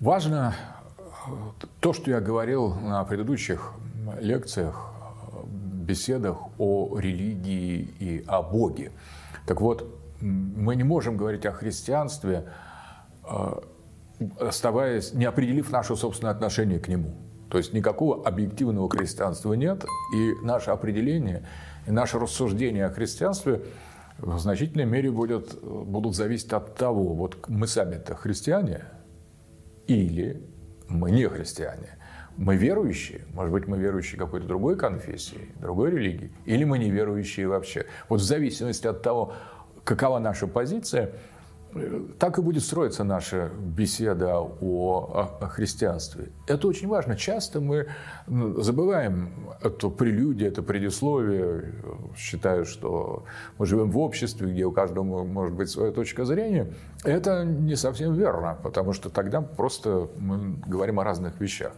Важно то, что я говорил на предыдущих лекциях, беседах о религии и о Боге. Так вот, мы не можем говорить о христианстве, э, оставаясь, не определив наше собственное отношение к нему. То есть никакого объективного христианства нет, и наше определение, и наше рассуждение о христианстве в значительной мере будет, будут зависеть от того, вот мы сами-то христиане или мы не христиане. Мы верующие, может быть, мы верующие какой-то другой конфессии, другой религии, или мы не верующие вообще. Вот в зависимости от того, какова наша позиция, так и будет строиться наша беседа о, христианстве. Это очень важно. Часто мы забываем эту прелюдию, это предисловие, считая, что мы живем в обществе, где у каждого может быть своя точка зрения. Это не совсем верно, потому что тогда просто мы говорим о разных вещах.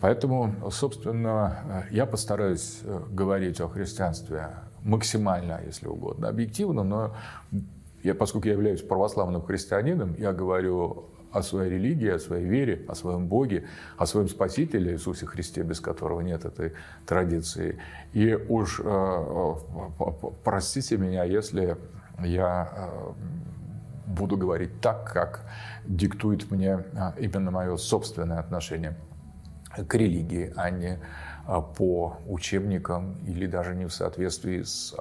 Поэтому, собственно, я постараюсь говорить о христианстве максимально, если угодно, объективно, но я, поскольку я являюсь православным христианином, я говорю о своей религии, о своей вере, о своем Боге, о своем Спасителе Иисусе Христе, без которого нет этой традиции. И уж э, э простите меня, если я э, буду говорить так, как диктует мне именно мое собственное отношение к религии, а не по учебникам или даже не в соответствии с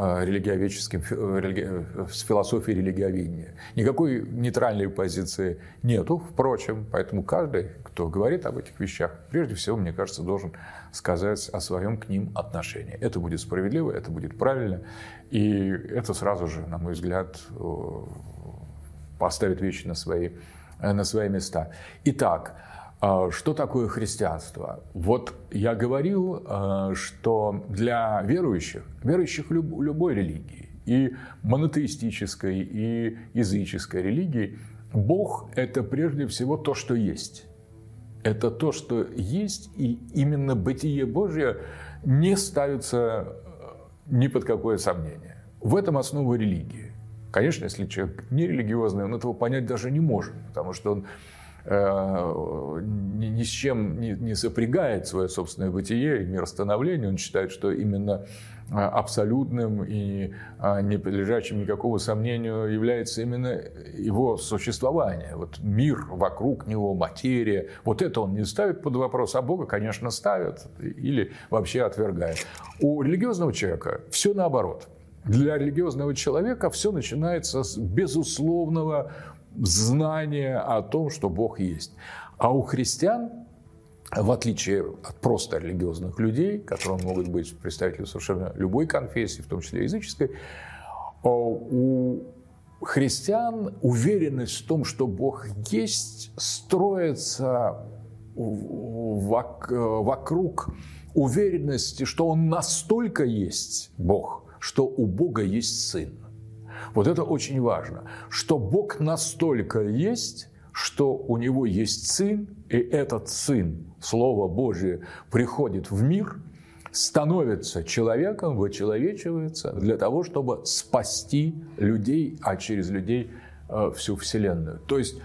религиоведческим, э, э, с философией религиоведения. Никакой нейтральной позиции нету, впрочем, поэтому каждый, кто говорит об этих вещах, прежде всего, мне кажется, должен сказать о своем к ним отношении. Это будет справедливо, это будет правильно, и это сразу же, на мой взгляд, поставит вещи на свои, на свои места. Итак, а, что такое христианство? Вот я говорил, а, что для верующих, верующих любой религии, и монотеистической, и языческой религии, Бог – это прежде всего то, что есть. Это то, что есть, и именно бытие Божье не ставится ни под какое сомнение. В этом основа религии. Конечно, если человек нерелигиозный, он этого понять даже не может, потому что он Э, ни, ни с чем не, не сопрягает свое собственное бытие и мир становления. Он считает, что именно э, абсолютным и э, не подлежащим никакого сомнению является именно его существование. Вот мир вокруг него, материя. Вот это он не ставит под вопрос, а Бога, конечно, ставит или вообще отвергает. У религиозного человека все наоборот. Для религиозного человека все начинается с безусловного знание о том, что Бог есть. А у христиан, в отличие от просто религиозных людей, которые могут быть представители совершенно любой конфессии, в том числе языческой, у христиан уверенность в том, что Бог есть, строится вокруг уверенности, что Он настолько есть Бог, что у Бога есть Сын. Вот это очень важно, что Бог настолько есть, что у него есть Сын, и этот Сын, Слово Божие, приходит в мир, становится человеком, вычеловечивается для того, чтобы спасти людей, а через людей э, всю Вселенную. То есть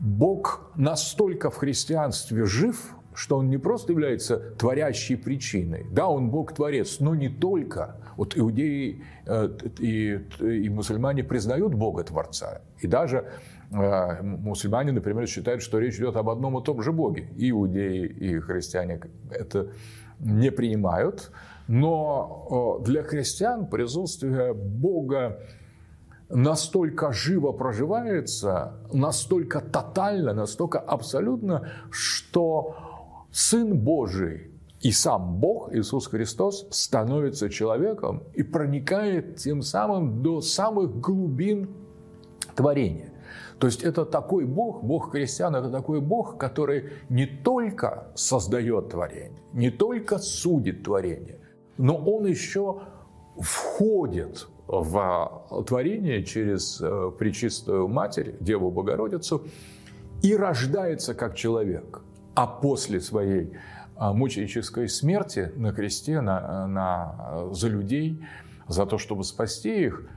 Бог настолько в христианстве жив, что он не просто является творящей причиной. Да, он Бог-творец, но не только. Вот иудеи э, и, и мусульмане признают Бога-творца. И даже э, мусульмане, например, считают, что речь идет об одном и том же Боге. И иудеи, и христиане это не принимают. Но э, для христиан присутствие Бога настолько живо проживается, настолько тотально, настолько абсолютно, что Сын Божий и сам Бог, Иисус Христос, становится человеком и проникает тем самым до самых глубин творения. То есть это такой Бог, Бог христиан, это такой Бог, который не только создает творение, не только судит творение, но он еще входит в творение через э, Пречистую Матерь, Деву Богородицу, и рождается как человек – а после своей а, мученической смерти на кресте на, на, за людей, за то, чтобы спасти их,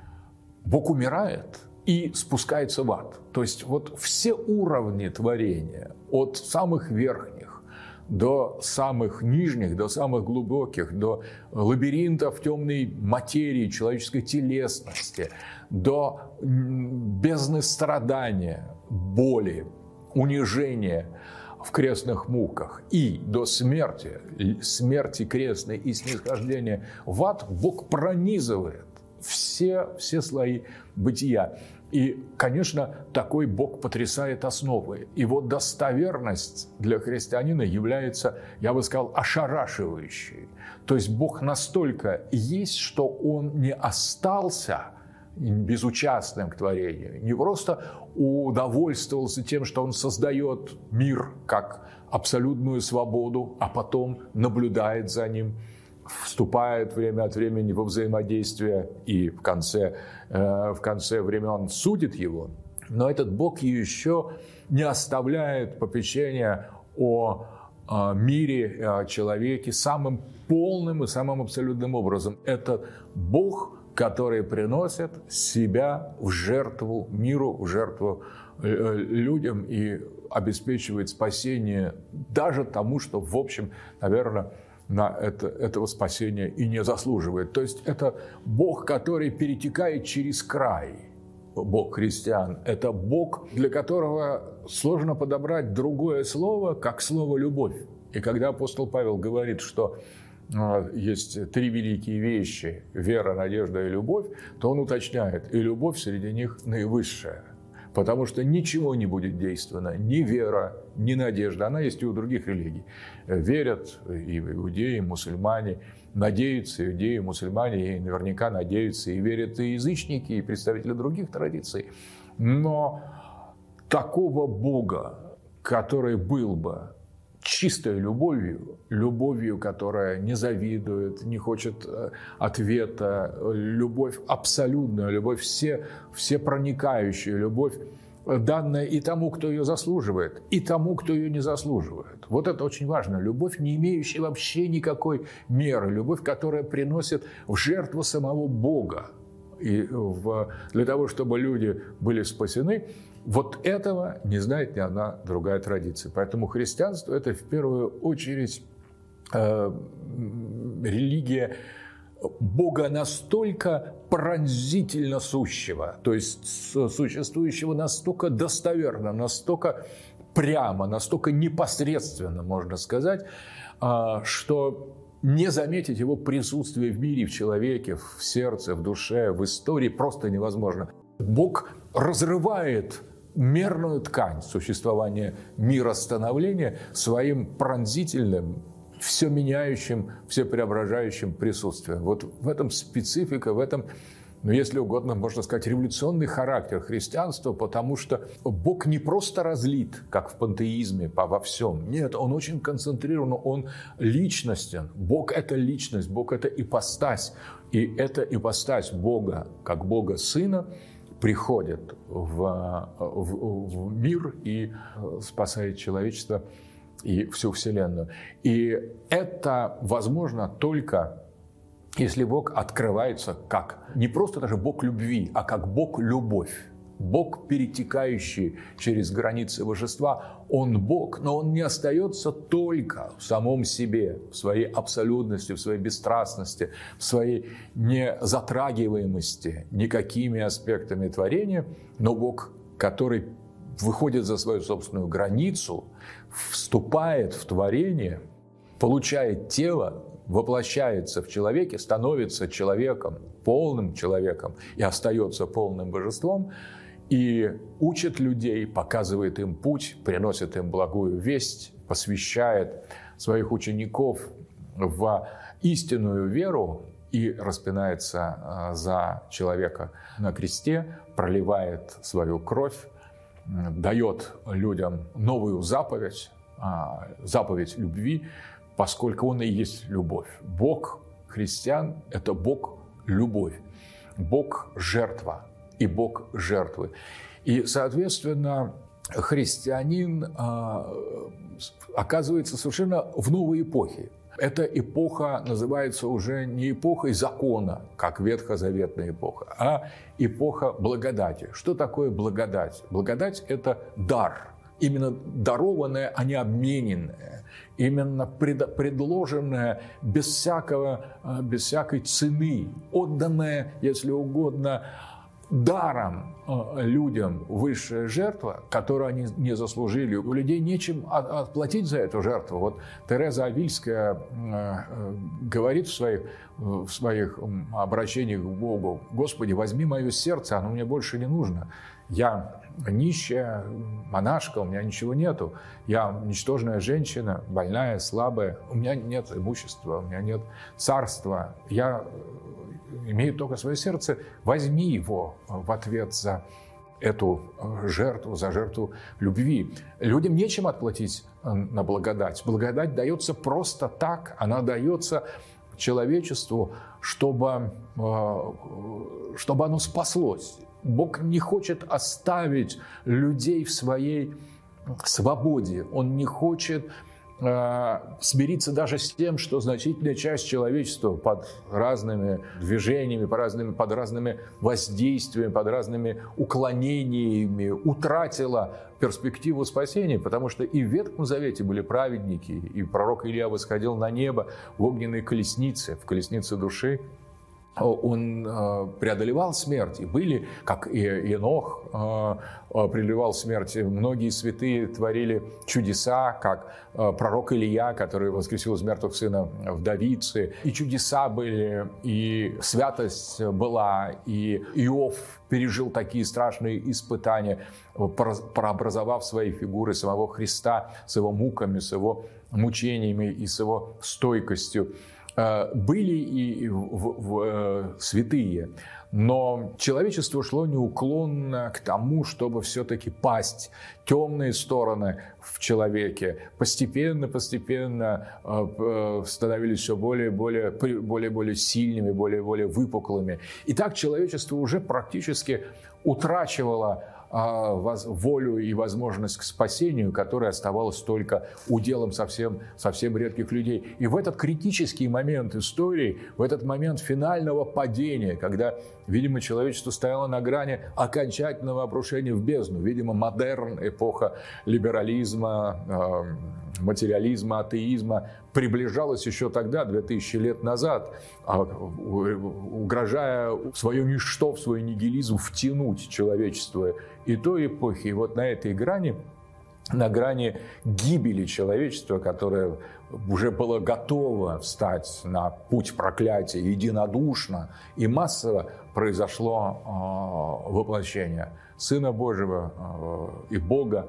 Бог умирает. и спускается в ад. То есть вот все уровни творения, от самых верхних до самых нижних, до самых глубоких, до лабиринтов темной материи, человеческой телесности, до бездны страдания, боли, унижения в крестных муках и до смерти, смерти крестной и снисхождения в ад, Бог пронизывает все, все слои бытия. И, конечно, такой Бог потрясает основы. Его достоверность для христианина является, я бы сказал, ошарашивающей. То есть Бог настолько есть, что Он не остался безучастным к творению, не просто удовольствовался тем, что Он создает мир как абсолютную свободу, а потом наблюдает за ним – вступает время от времени во взаимодействие и в конце, э, в конце времен судит его. Но этот Бог еще не оставляет попечения о мире, о человеке самым полным и самым абсолютным образом. Это Бог, который приносит себя в жертву миру, в жертву э, людям и обеспечивает спасение даже тому, что, в общем, наверное, на это, этого спасения и не заслуживает. То есть это Бог, который перетекает через край. Бог христиан. Это Бог, для которого сложно подобрать другое слово, как слово «любовь». И когда апостол Павел говорит, что есть три великие вещи – вера, надежда и любовь, то он уточняет, и любовь среди них наивысшая. Потому что ничего не будет действовано, ни вера, ни надежда. Она есть и у других религий. Верят и иудеи, и мусульмане, надеются иудеи, мусульмане, и наверняка надеются и верят и язычники, и представители других традиций. Но такого Бога, который был бы чистой любовью, любовью, которая не завидует, не хочет э, ответа, любовь абсолютная, любовь все, все проникающая, любовь данная и тому, кто ее заслуживает, и тому, кто ее не заслуживает. Вот это очень важно. Любовь, не имеющая вообще никакой меры, любовь, которая приносит в жертву самого Бога. И в, для того, чтобы люди были спасены, вот этого не знает ни одна другая традиция. Поэтому христианство – это в первую очередь э, религия Бога настолько пронзительно сущего, то есть существующего настолько достоверно, настолько прямо, настолько непосредственно, можно сказать, э, что не заметить его присутствие в мире, в человеке, в сердце, в душе, в истории просто невозможно. Бог разрывает мерную ткань существования мира становления своим пронзительным, все меняющим, все преображающим присутствием. Вот в этом специфика, в этом ну, если угодно, можно сказать, революционный характер христианства, потому что Бог не просто разлит, как в пантеизме, во всем. Нет, Он очень концентрирован, Он личностен. Бог – это личность, Бог – это ипостась. И эта ипостась Бога, как Бога Сына – приходит в, в, в мир и э, спасает человечество и всю Вселенную. И это возможно только если Бог открывается как не просто даже Бог любви, а как Бог любовь. Бог, перетекающий через границы божества, Он Бог, но Он не остается только в самом себе, в своей абсолютности, в своей бесстрастности, в своей незатрагиваемости никакими аспектами творения, но Бог, который выходит за свою собственную границу, вступает в творение, получает тело, воплощается в человеке, становится человеком, полным человеком и остается полным божеством – и учит людей, показывает им путь, приносит им благую весть, посвящает своих учеников в истинную веру и распинается а, за человека на кресте, проливает свою кровь, дает людям новую заповедь, а, заповедь любви, поскольку он и есть любовь. Бог христиан – это Бог любовь, Бог жертва, и Бог жертвы. И, соответственно, христианин а, оказывается совершенно в новой эпохе. Эта эпоха называется уже не эпохой закона, как ветхозаветная эпоха, а эпоха благодати. Что такое благодать? Благодать – это дар, именно дарованное, а не обмененное, именно пред, предложенное без, всякого, э, без всякой цены, отданное, если угодно, даром э, людям высшая жертва, которую они не заслужили. У людей нечем отплатить за эту жертву. Вот Тереза Авильская э, говорит в своих, в своих обращениях к Богу, «Господи, возьми мое сердце, оно мне больше не нужно. Я нищая монашка, у меня ничего нету. Я ничтожная женщина, больная, слабая. У меня нет имущества, у меня нет царства. Я имею только свое сердце. Возьми его в ответ за эту жертву, за жертву любви. Людям нечем отплатить на благодать. Благодать дается просто так. Она дается человечеству, чтобы, э, чтобы оно спаслось. Бог не хочет оставить людей в своей свободе. Он не хочет э, смириться даже с тем, что значительная часть человечества под разными движениями, под разными, под разными воздействиями, под разными уклонениями утратила перспективу спасения, потому что и в Ветхом Завете были праведники, и пророк Илья восходил на небо в огненной колеснице, в колеснице души, он э, преодолевал смерть. И были, как и Енох э, э, преодолевал смерть, многие святые творили чудеса, как пророк Илья, который воскресил из мертвых сына вдовицы. И чудеса были, и святость была, и Иов пережил такие страшные испытания, прообразовав свои фигуры самого Христа с его муками, с его мучениями и с его стойкостью. Э, были и в, в, э, святые, но человечество шло неуклонно к тому, чтобы все-таки пасть темные стороны в человеке постепенно, постепенно э, становились все более более, более, более сильными, более, более выпуклыми. И так человечество уже практически утрачивало волю и возможность к спасению, которая оставалась только уделом совсем, совсем редких людей. И в этот критический момент истории, в этот момент финального падения, когда, видимо, человечество стояло на грани окончательного обрушения в бездну, видимо, модерн, эпоха либерализма, а, материализма, атеизма приближалась еще тогда, 2000 лет назад, а, угрожая в свое ничто, в свой нигилизм втянуть человечество и той эпохи. И вот на этой грани на грани гибели человечества, которое уже было готово встать на путь проклятия единодушно и массово, произошло э, воплощение Сына Божьего э, и Бога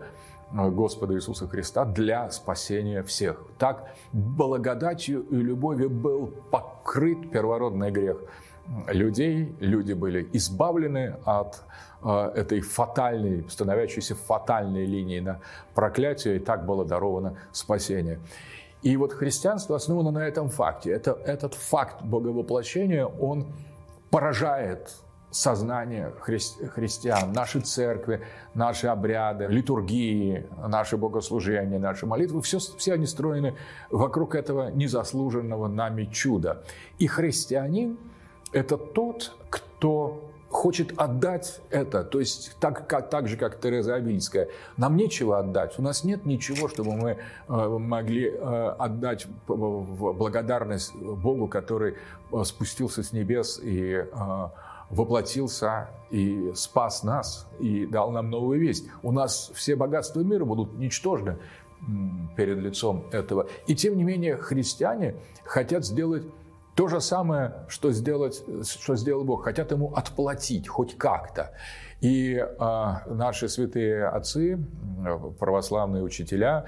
Господа Иисуса Христа для спасения всех. Так благодатью и любовью был покрыт первородный грех людей. Люди были избавлены от э, этой фатальной, становящейся фатальной линии на проклятие, и так было даровано спасение. И вот христианство основано на этом факте. Это, этот факт боговоплощения, он поражает сознание хри- христиан, наши церкви, наши обряды, литургии, наши богослужения, наши молитвы, все, все они строены вокруг этого незаслуженного нами чуда. И христианин – это тот, кто хочет отдать это, то есть так, как, так же, как Тереза Авильская. Нам нечего отдать, у нас нет ничего, чтобы мы э, могли э, отдать благодарность Богу, который э, спустился с небес и э, воплотился и спас нас, и дал нам новую весть. У нас все богатства мира будут ничтожны перед лицом этого. И тем не менее христиане хотят сделать то же самое, что, сделать, что сделал Бог. Хотят ему отплатить хоть как-то. И а, наши святые отцы, православные учителя,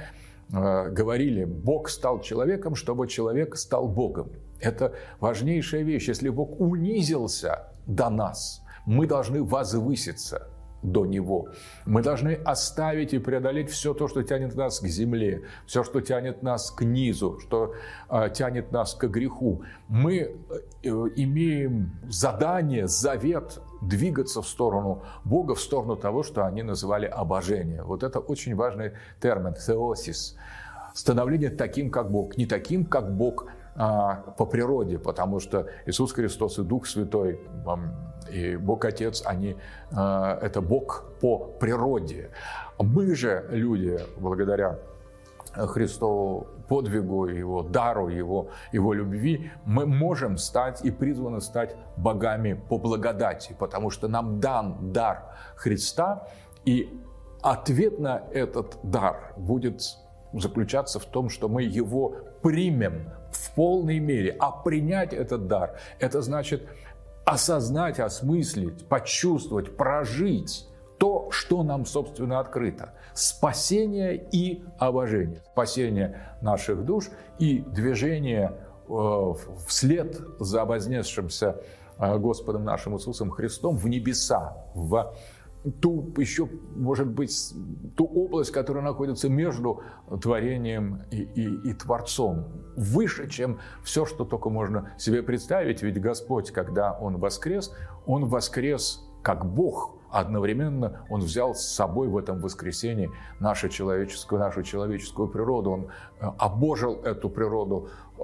а, говорили, Бог стал человеком, чтобы человек стал Богом. Это важнейшая вещь. Если Бог унизился до нас. Мы должны возвыситься до Него. Мы должны оставить и преодолеть все то, что тянет нас к земле, все, что тянет нас к низу, что э, тянет нас к греху. Мы э, имеем задание, завет двигаться в сторону Бога, в сторону того, что они называли обожение. Вот это очень важный термин – теосис. становление таким, как Бог. Не таким, как Бог по природе, потому что Иисус Христос и Дух Святой и Бог Отец, они, а, это Бог по природе. Мы же, люди, благодаря Христову подвигу, его дару, его, его любви, мы можем стать и призваны стать богами по благодати, потому что нам дан дар Христа, и ответ на этот дар будет заключаться в том, что мы его примем в полной мере. А принять этот дар – это значит осознать, осмыслить, почувствовать, прожить то, что нам, собственно, открыто. Спасение и обожение. Спасение наших душ и движение э, вслед за вознесшимся э, Господом нашим Иисусом Христом в небеса, в ту еще, может быть, ту область, которая находится между творением и, и, и Творцом, выше, чем все, что только можно себе представить. Ведь Господь, когда Он воскрес, Он воскрес как Бог, одновременно Он взял с собой в этом воскресении нашу человеческую, нашу человеческую природу. Он э, обожил эту природу э,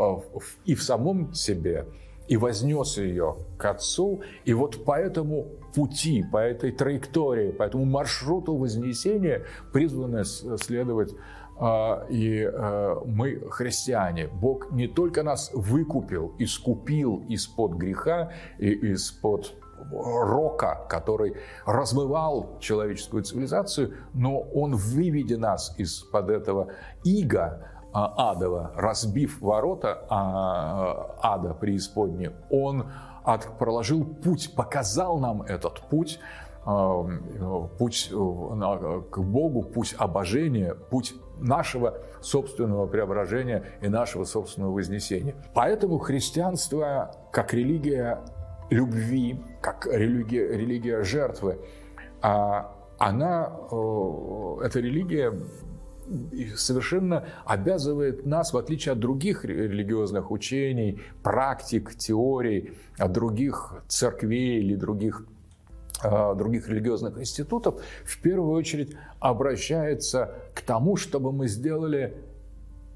и в самом себе, и вознес ее к Отцу. И вот по этому пути, по этой траектории, по этому маршруту вознесения призваны следовать а, и э, мы христиане. Бог не только нас выкупил, искупил из-под греха и из-под рока, который размывал человеческую цивилизацию, но он, выведя нас из-под этого ига, а, адова, разбив ворота а, ада преисподней, он проложил путь, показал нам этот путь, а, путь э, к Богу, путь обожения, путь нашего собственного преображения и нашего собственного вознесения. Поэтому христианство, как религия любви, как религия, религия жертвы, она, э, эта религия совершенно обязывает нас, в отличие от других религиозных учений, практик, теорий, от других церквей или других а, других религиозных институтов, в первую очередь обращается к тому, чтобы мы сделали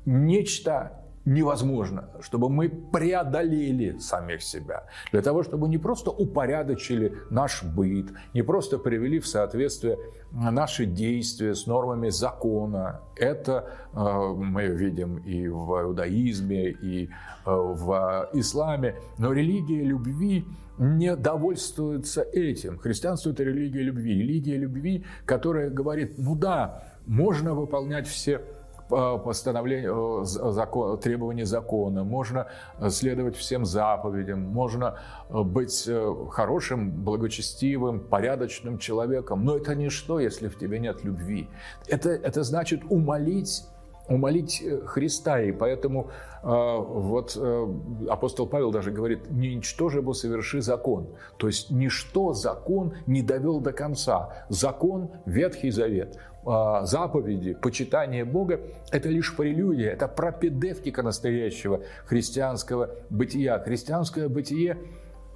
нечто невозможно, чтобы мы преодолели самих себя, для того, чтобы не просто упорядочили наш быт, не просто привели в соответствие наши действия с нормами закона. Это э, мы видим и в иудаизме, и э, в исламе. Но религия любви не довольствуется этим. Христианство – это религия любви. Религия любви, которая говорит, ну да, можно выполнять все постановлению, закон, требований закона, можно следовать всем заповедям, можно э, быть э, хорошим, благочестивым, порядочным человеком. Но это ничто, если в тебе нет любви. Это, это значит умолить умолить э, Христа. И поэтому э, вот э, апостол Павел даже говорит, ничто же бы соверши закон. То есть ничто закон не довел до конца. Закон, Ветхий Завет, э, заповеди, почитание Бога – это лишь прелюдия, это пропедевтика настоящего христианского бытия. Христианское бытие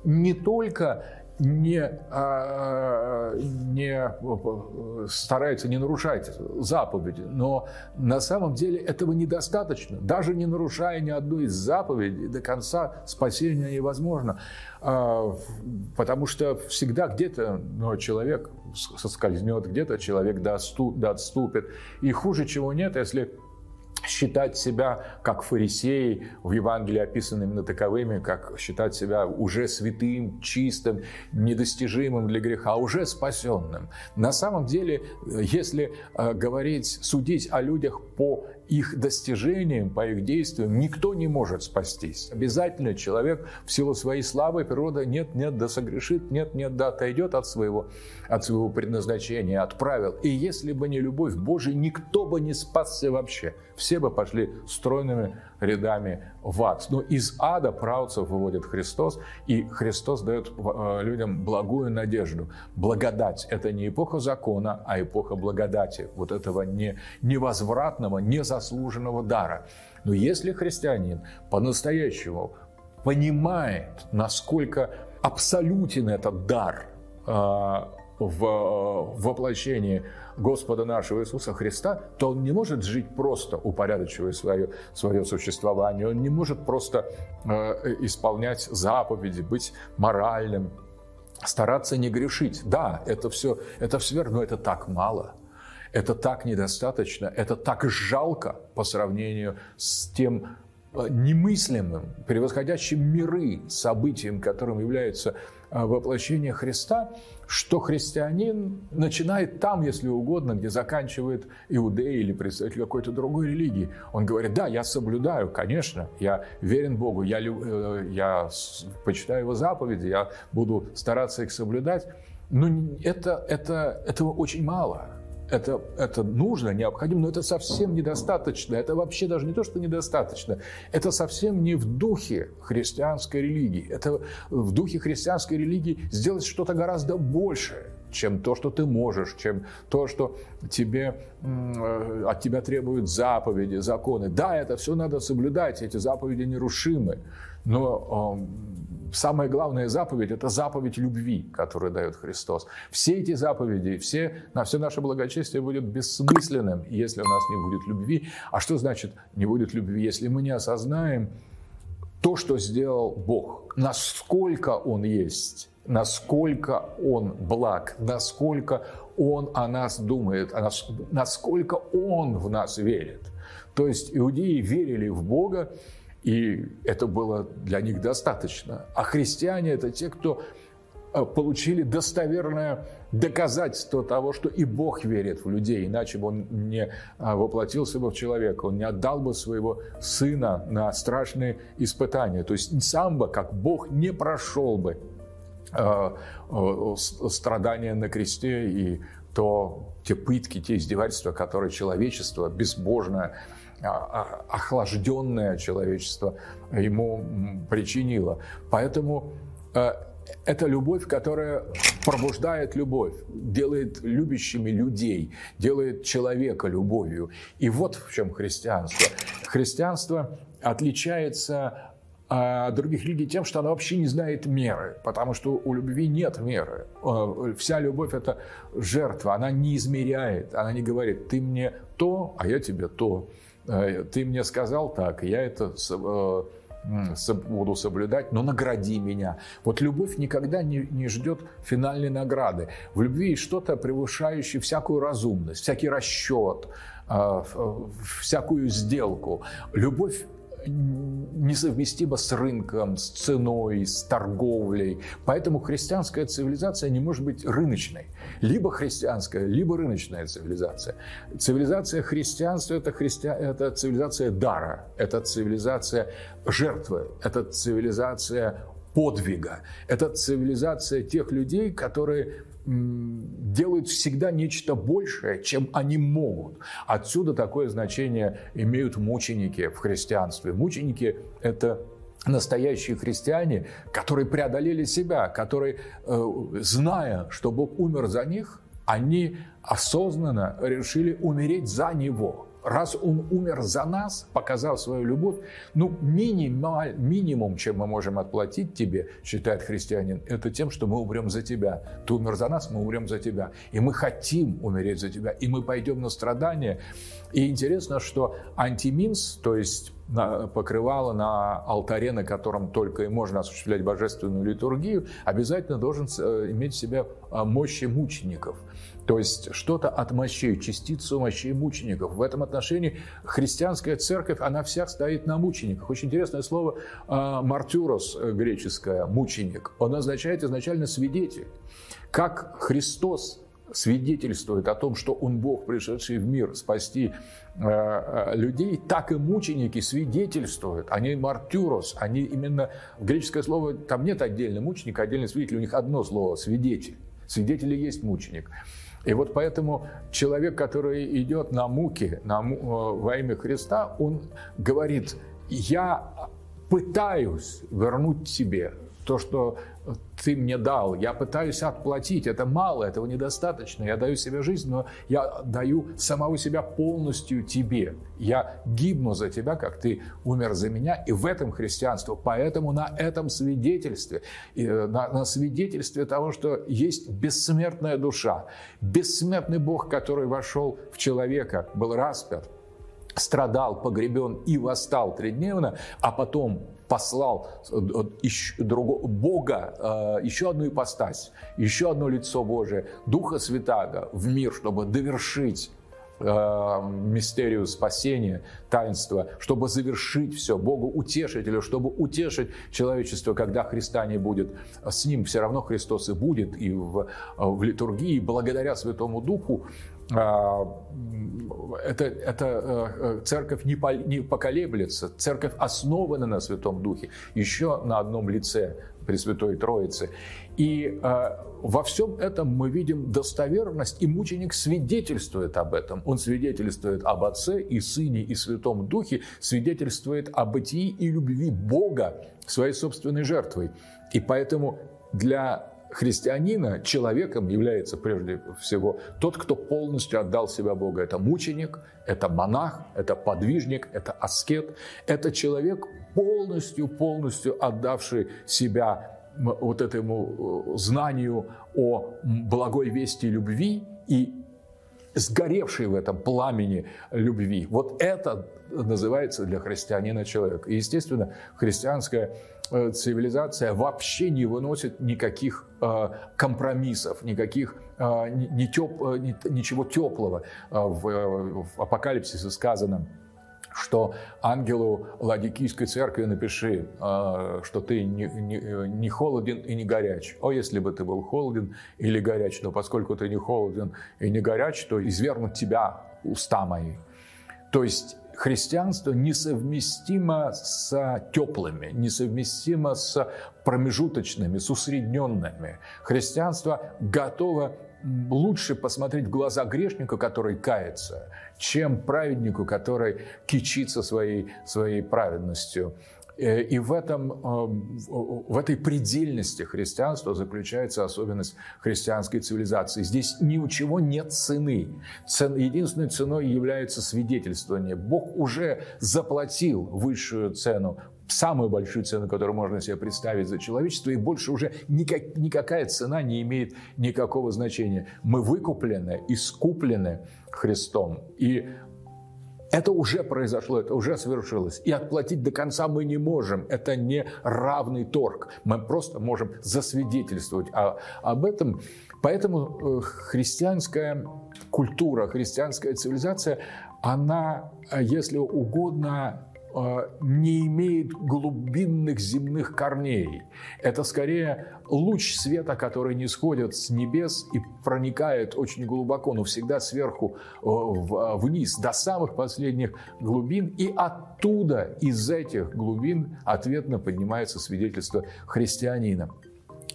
не только не, а, не старается не нарушать заповеди, но на самом деле этого недостаточно. Даже не нарушая ни одной из заповедей, до конца спасения невозможно. А, потому что всегда где-то ну, человек соскользнет, где-то человек доступит. И хуже чего нет, если считать себя как фарисеи, в Евангелии описаны именно таковыми, как считать себя уже святым, чистым, недостижимым для греха, уже спасенным. На самом деле, если э, говорить, судить о людях по их достижениям, по их действиям, никто не может спастись. Обязательно человек в силу своей славы природа нет-нет да согрешит, нет-нет да отойдет от своего, от своего предназначения, от правил. И если бы не любовь Божия, никто бы не спасся вообще. Все бы пошли стройными рядами в ад. Но из ада правцев выводит Христос, и Христос дает э, людям благую надежду. Благодать – это не эпоха закона, а эпоха благодати. Вот этого не, невозвратного, незаслуженного дара. Но если христианин по-настоящему понимает, насколько абсолютен этот дар, э, в э, воплощении Господа нашего Иисуса Христа, то он не может жить просто, упорядочивая свое, свое существование. Он не может просто э, исполнять заповеди, быть моральным, стараться не грешить. Да, это все, это все верно, но это так мало. Это так недостаточно, это так жалко по сравнению с тем э, немыслимым, превосходящим миры событием, которым является э, воплощение Христа, что христианин начинает там, если угодно, где заканчивает иудей или представитель какой-то другой религии. Он говорит, да, я соблюдаю, конечно, я верен Богу, я, э, я почитаю его заповеди, я буду стараться их соблюдать, но это, это, этого очень мало это, это нужно, необходимо, но это совсем недостаточно. Это вообще даже не то, что недостаточно. Это совсем не в духе христианской религии. Это в духе христианской религии сделать что-то гораздо большее, чем то, что ты можешь, чем то, что тебе, от тебя требуют заповеди, законы. Да, это все надо соблюдать, эти заповеди нерушимы. Но самая главная заповедь – это заповедь любви, которую дает Христос. Все эти заповеди, все, на все наше благочестие будет бессмысленным, если у нас не будет любви. А что значит не будет любви? Если мы не осознаем то, что сделал Бог, насколько Он есть, насколько Он благ, насколько Он о нас думает, насколько Он в нас верит. То есть иудеи верили в Бога, и это было для них достаточно. А христиане – это те, кто э, получили достоверное доказательство того, что и Бог верит в людей, иначе бы он не э, воплотился бы в человека, он не отдал бы своего сына на страшные испытания. То есть сам бы, как Бог, не прошел бы э, страдания на кресте и то, те пытки, те издевательства, которые человечество безбожное а, а, охлажденное человечество ему причинило. Поэтому э, это любовь, которая пробуждает любовь, делает любящими людей, делает человека любовью. И вот в чем христианство. Христианство отличается от других религий тем, что оно вообще не знает меры, потому что у любви нет меры. Э, вся любовь – это жертва, она не измеряет, она не говорит «ты мне то, а я тебе то». Э, ты мне сказал так, я это э, буду соблюдать, но награди меня. Вот любовь никогда не, не ждет финальной награды. В любви есть что-то превышающее всякую разумность, всякий расчет, э, всякую сделку. Любовь несовместимо с рынком, с ценой, с торговлей. Поэтому христианская цивилизация не может быть рыночной. Либо христианская, либо рыночная цивилизация. Цивилизация христианства это, христи... это цивилизация дара, это цивилизация жертвы, это цивилизация подвига. Это цивилизация тех людей, которые делают всегда нечто большее, чем они могут. Отсюда такое значение имеют мученики в христианстве. Мученики – это настоящие христиане, которые преодолели себя, которые, э, зная, что Бог умер за них, они осознанно решили умереть за Него – раз он умер за нас, показав свою любовь, ну, минималь, минимум, чем мы можем отплатить тебе, считает христианин, это тем, что мы умрем за тебя. Ты умер за нас, мы умрем за тебя. И мы хотим умереть за тебя, и мы пойдем на страдания. И интересно, что антиминс, то есть покрывало на алтаре, на котором только и можно осуществлять божественную литургию, обязательно должен э, иметь в себе а, мощи мучеников. То есть что-то от мощей, частицу мощей мучеников. В этом отношении христианская церковь, она вся стоит на мучениках. Очень интересное слово а, «мартюрос» греческое, «мученик». Он означает изначально «свидетель». Как Христос свидетельствует о том, что Он Бог, пришедший в мир спасти э, э, людей, так и мученики свидетельствуют. Они мартюрос, они именно, греческое слово, там нет отдельно мученика, отдельный свидетель, у них одно слово – свидетель. Свидетель и есть мученик. И вот поэтому человек, который идет на муки на, э, во имя Христа, он говорит, я пытаюсь вернуть тебе то, что ты мне дал, я пытаюсь отплатить, это мало, этого недостаточно, я даю себе жизнь, но я даю самого себя полностью тебе. Я гибну за тебя, как ты умер за меня, и в этом христианство. Поэтому на этом свидетельстве, э, на, на свидетельстве того, что есть бессмертная душа, бессмертный Бог, который вошел в человека, был распят, страдал, погребен и восстал тридневно, а потом послал э, Бога, э, еще одну ипостась, еще одно лицо Божие, Духа Святаго в мир, чтобы довершить э, мистерию спасения, таинства, чтобы завершить все, Богу утешителю, чтобы утешить человечество, когда Христа не будет. С ним все равно Христос и будет, и в, в литургии, благодаря Святому Духу, это, это э, э, церковь не, по, не поколеблется, церковь основана на Святом Духе, еще на одном лице Пресвятой Троицы. И э, во всем этом мы видим достоверность, и мученик свидетельствует об этом. Он свидетельствует об Отце и Сыне и Святом Духе, свидетельствует о бытии и любви Бога своей собственной жертвой. И поэтому для христианина человеком является прежде всего тот, кто полностью отдал себя Богу. Это мученик, это монах, это подвижник, это аскет. Это человек полностью, полностью отдавший себя вот этому э, знанию о благой вести любви и сгоревший в этом пламени любви. Вот это называется для христианина человек. И, естественно, христианская Э, цивилизация вообще не выносит никаких э, компромиссов, никаких э, не теп, ничего теплого. В, апокалипсисе сказано, что ангелу Ладикийской церкви напиши, что ты не холоден и не горяч. О, если бы ты был холоден или горяч, но поскольку ты не холоден и не горяч, то извергнут тебя уста мои. То есть христианство несовместимо с теплыми, несовместимо с промежуточными, с усредненными. Христианство готово лучше посмотреть в глаза грешнику, который кается, чем праведнику, который кичится своей, своей праведностью. Э, и в, этом, э, в этой предельности христианства заключается особенность христианской цивилизации. Здесь ни у чего нет цены. Цен, единственной ценой является свидетельствование. Бог уже заплатил высшую цену самую большую цену, которую можно себе представить за человечество, и больше уже никак, никакая цена не имеет никакого значения. Мы выкуплены, искуплены Христом. И это уже произошло, это уже совершилось. И отплатить до конца мы не можем. Это не равный торг. Мы просто можем засвидетельствовать о, об этом. Поэтому э, христианская культура, христианская цивилизация, она, э, если угодно, не имеет глубинных земных корней. Это скорее луч света, который не сходит с небес и проникает очень глубоко, но всегда сверху э, вниз, до самых последних глубин. И оттуда, из этих глубин, ответно поднимается свидетельство христианина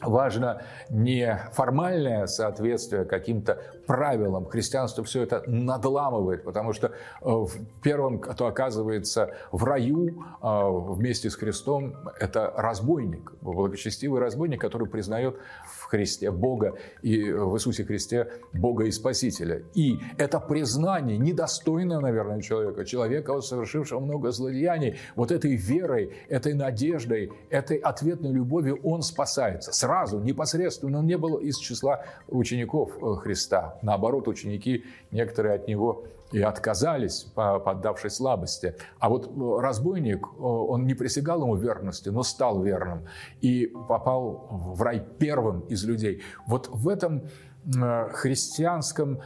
важно не формальное соответствие каким-то правилам. Христианство все это надламывает, потому что э, первым, кто оказывается в раю э, вместе с Христом, это разбойник, благочестивый разбойник, который признает в Христе Бога и в Иисусе Христе Бога и Спасителя. И это признание недостойное, наверное, человека, человека, совершившего много злодеяний, вот этой верой, этой надеждой, этой ответной любовью он спасается сразу, непосредственно. Он не был из числа учеников э, Христа. Наоборот, ученики, некоторые от него и отказались, поддавшись слабости. А вот э, разбойник, э, он не присягал ему верности, но стал верным и попал в рай первым из людей. Вот в этом Э, христианском,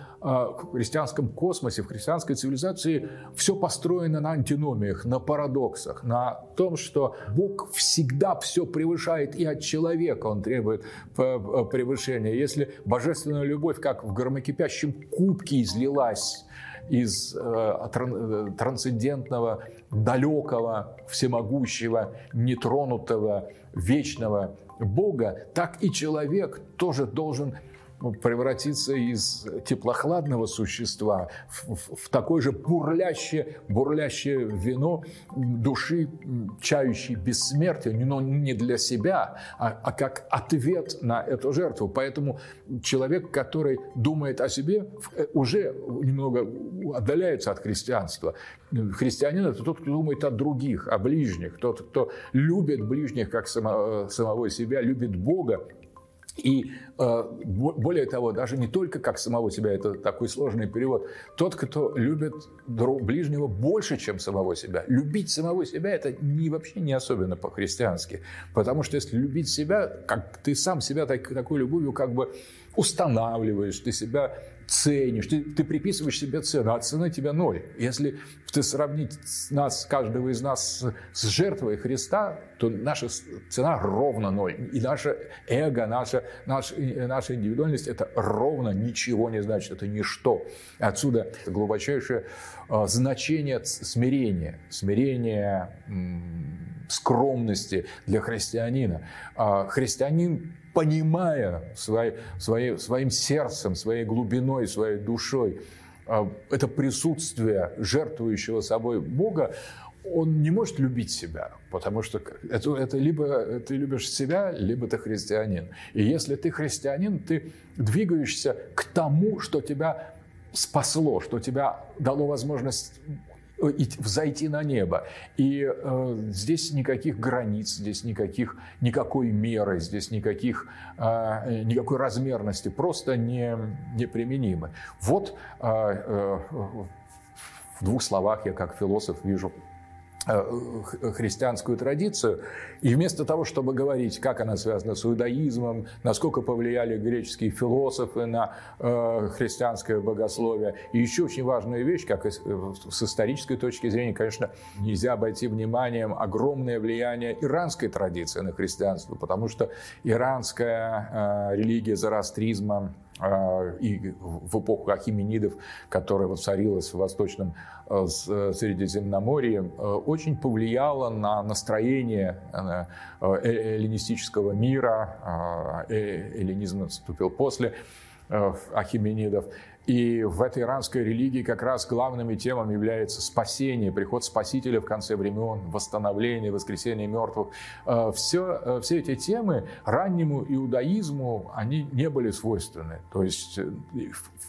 христианском космосе, в христианской цивилизации все построено на антиномиях, на парадоксах, на том, что Бог всегда все превышает и от человека он требует превышения. Если божественная любовь, как в громокипящем кубке излилась из трансцендентного, далекого, всемогущего, нетронутого, вечного Бога, так и человек тоже должен превратиться из теплохладного существа в, в, в такое же бурлящее, бурлящее вино души, чающей бессмертие, но не для себя, а, а как ответ на эту жертву. Поэтому человек, который думает о себе, э, уже немного отдаляется от христианства. Христианин – это тот, кто думает о других, о ближних, тот, кто любит ближних как само, самого себя, любит Бога и э, более того, даже не только как самого себя, это такой сложный перевод, тот, кто любит друг, ближнего больше, чем самого себя. Любить самого себя – это не, вообще не особенно по-христиански. Потому что если любить себя, как ты сам себя так, такой любовью как бы устанавливаешь, ты себя ценишь, ты, ты приписываешь себе цену, а цена тебя ноль. Если ты сравнить нас, каждого из нас с, с жертвой Христа, то наша цена ровно ноль. И наше эго, наша, наша, наша индивидуальность – это ровно ничего не значит, это ничто. Отсюда глубочайшее э, значение смирения, смирения, скромности для христианина. Э, христианин понимая своей, своей, своим сердцем, своей глубиной, своей душой а, это присутствие жертвующего собой Бога, он не может любить себя, потому что это, это либо ты любишь себя, либо ты христианин. И если ты христианин, ты двигаешься к тому, что тебя спасло, что тебя дало возможность взойти на небо. И э, здесь никаких границ, здесь никаких, никакой меры, здесь никаких, э, никакой размерности, просто не, неприменимы. Вот э, э, в двух словах я как философ вижу Э, христианскую традицию, и вместо того, чтобы говорить, как она связана с иудаизмом, насколько повлияли греческие философы на э, христианское богословие, и еще очень важная вещь, как и с исторической точки зрения, конечно, нельзя обойти вниманием огромное влияние иранской традиции на христианство, потому что иранская э, религия зороастризма, и в эпоху Ахименидов, которая воцарилась в Восточном э, э, Средиземноморье, э, очень повлияла на настроение эллинистического мира. А, эллинизм наступил после Ахименидов. И в этой иранской религии как раз главными темами является спасение, приход Спасителя в конце времен, восстановление, воскресение мертвых. Все, э, все эти темы раннему иудаизму, они не были свойственны. То есть э,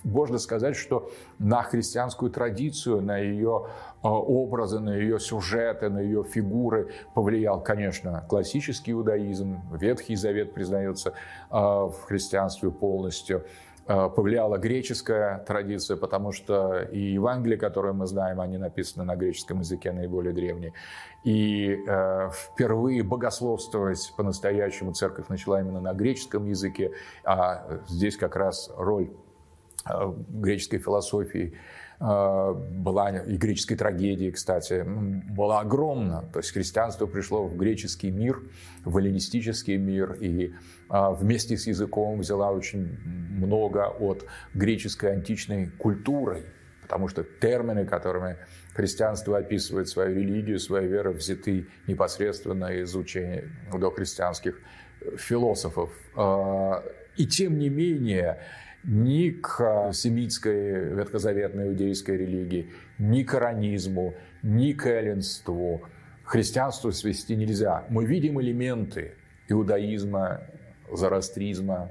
можно сказать, что на христианскую традицию, на ее э, образы, на ее сюжеты, на ее фигуры повлиял, конечно, классический иудаизм. Ветхий Завет признается в христианстве полностью. Э, повлияла греческая традиция, потому что и Евангелие, которое мы знаем, они написаны на греческом языке, наиболее древние. И э, впервые богословствовать по-настоящему церковь начала именно на греческом языке, а здесь как раз роль э, греческой философии была и греческой трагедии, кстати, была огромна. То есть христианство пришло в греческий мир, в эллинистический мир, и э, вместе с языком взяла очень много от греческой античной культуры, потому что термины, которыми христианство описывает свою религию, свою веру, взяты непосредственно из учения дохристианских философов. Э, и тем не менее, ни к семитской ветхозаветной иудейской религии, ни к иронизму, ни к эллинству христианству свести нельзя. Мы видим элементы иудаизма, зороастризма,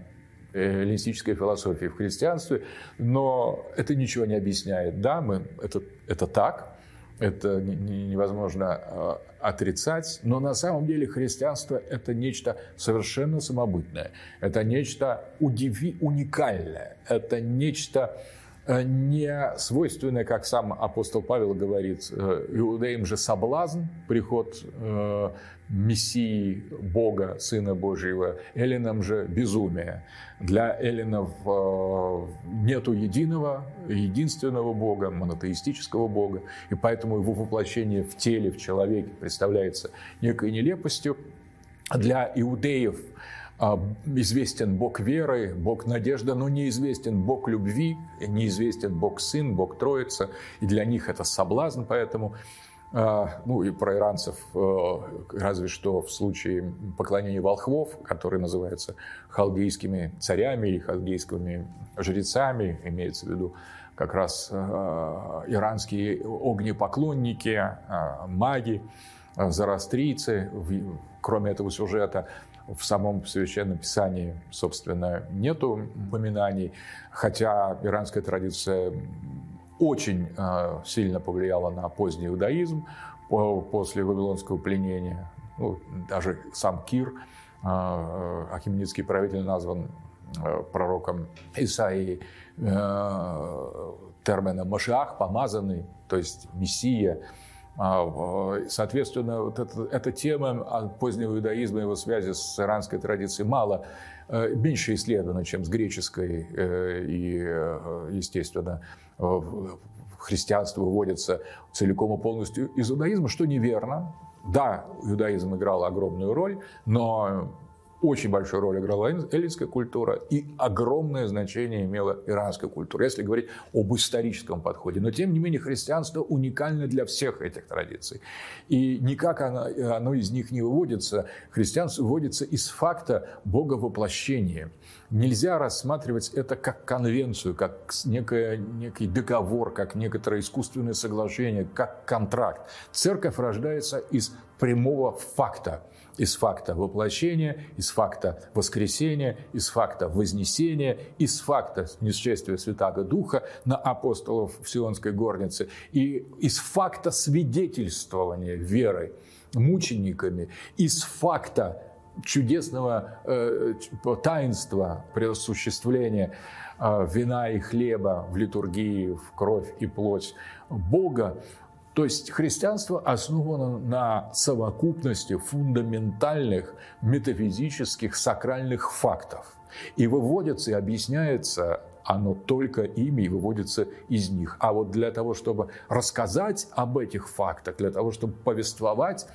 эллинистической философии в христианстве, но это ничего не объясняет. Да, мы, это, это так, это невозможно а, отрицать, но на самом деле христианство – это нечто совершенно самобытное, это нечто удиви, уникальное, это нечто не свойственное, как сам апостол Павел говорит, э, иудеям же соблазн, приход э, Мессии Бога, Сына Божьего, эллинам же безумие. Для эллинов нету единого, единственного Бога, монотеистического Бога, и поэтому его воплощение в теле, в человеке представляется некой нелепостью. Для иудеев – известен Бог веры, Бог надежды, но неизвестен Бог любви, неизвестен Бог Сын, Бог Троица, и для них это соблазн, поэтому А, ну и про иранцев, э, разве что в случае поклонения волхвов, которые называются халдейскими царями или халдейскими жрецами, имеется в виду как раз э, иранские огнепоклонники, э, маги, зарастрийцы. Кроме этого сюжета в самом Священном Писании, собственно, нету упоминаний, хотя иранская традиция очень э, сильно повлияла на поздний иудаизм после Вавилонского пленения. Ну, даже сам Кир, э, э, Ахименидский правитель, назван пророком Исаии термином Машиах, помазанный, то есть Мессия. Соответственно, вот эта, эта тема позднего иудаизма и его связи с иранской традицией мало меньше исследована, чем с греческой и, естественно, христианство выводится целиком и полностью из иудаизма, что неверно. Да, иудаизм играл огромную роль, но очень большую роль играла эллинская культура и огромное значение имела иранская культура, если говорить об историческом подходе. Но, тем не менее, христианство уникально для всех этих традиций. И никак оно, оно из них не выводится. Христианство выводится из факта боговоплощения. Нельзя рассматривать это как конвенцию, как некое, некий договор, как некоторое искусственное соглашение, как контракт. Церковь рождается из прямого факта – из факта воплощения, из факта воскресения, из факта вознесения, из факта несчастья Святаго Духа на апостолов в Сионской горнице и из факта свидетельствования верой мучениками, из факта чудесного э, таинства присуществления э, вина и хлеба в литургии, в кровь и плоть Бога, то есть христианство основано на совокупности фундаментальных метафизических сакральных фактов. И выводится и объясняется оно только ими и выводится из них. А вот для того, чтобы рассказать об этих фактах, для того, чтобы повествовать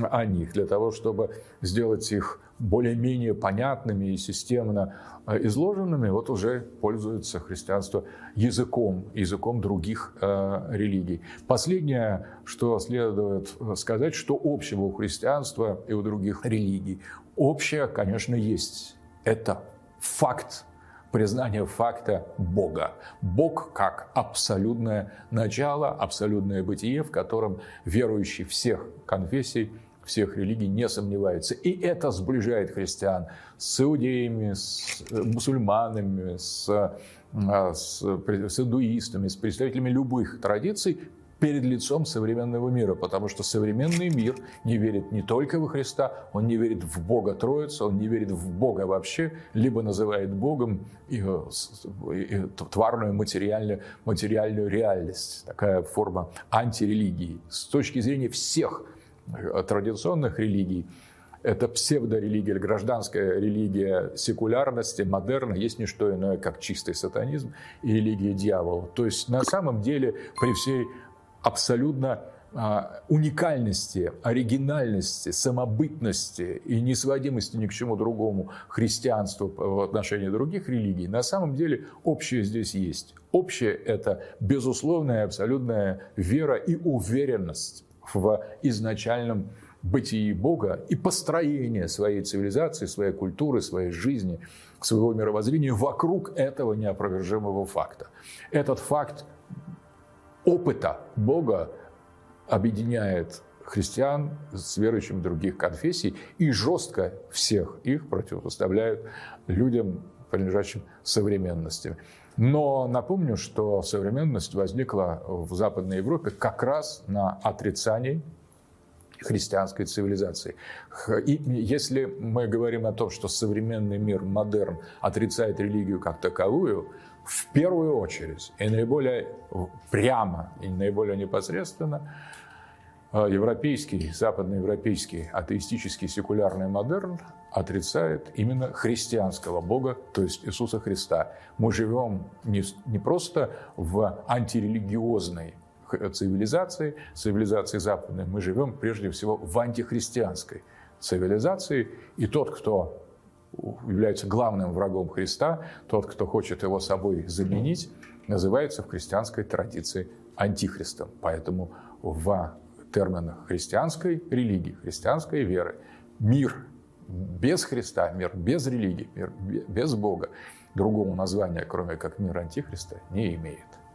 о них, для того, чтобы сделать их более-менее понятными и системно э, изложенными, вот уже пользуется христианство языком, языком других э, религий. Последнее, что следует сказать, что общего у христианства и у других религий. Общее, конечно, есть. Это факт признание факта Бога. Бог как абсолютное начало, абсолютное бытие, в котором верующий всех конфессий всех религий не сомневаются. И это сближает христиан с иудеями, с мусульманами, с, а, с, с индуистами, с представителями любых традиций перед лицом современного мира, потому что современный мир не верит не только во Христа, он не верит в Бога Троицу, он не верит в Бога вообще, либо называет Богом и, и, тварную материальную, материальную реальность, такая форма антирелигии. С точки зрения всех традиционных религий, это псевдорелигия или гражданская религия секулярности, модерна, есть не что иное, как чистый сатанизм и религия дьявола. То есть на самом деле при всей абсолютно а, уникальности, оригинальности, самобытности и несводимости ни к чему другому христианству в отношении других религий, на самом деле общее здесь есть. Общее – это безусловная абсолютная вера и уверенность в изначальном бытии Бога и построение своей цивилизации, своей культуры, своей жизни, своего мировоззрения вокруг этого неопровержимого факта. Этот факт опыта Бога объединяет христиан с верующими других конфессий и жестко всех их противопоставляют людям, принадлежащим современности. Но напомню, что современность возникла в Западной Европе как раз на отрицании христианской цивилизации. И если мы говорим о том, что современный мир, модерн, отрицает религию как таковую, в первую очередь и наиболее прямо и наиболее непосредственно э, европейский, западноевропейский атеистический секулярный модерн отрицает именно христианского Бога, то есть Иисуса Христа. Мы живем не, не просто в антирелигиозной цивилизации, цивилизации западной, мы живем прежде всего в антихристианской цивилизации, и тот, кто является главным врагом Христа, тот, кто хочет его собой заменить, называется в христианской традиции антихристом. Поэтому в термин христианской религии, христианской веры. Мир без Христа, мир без религии, мир без Бога другого названия, кроме как мир Антихриста, не имеет.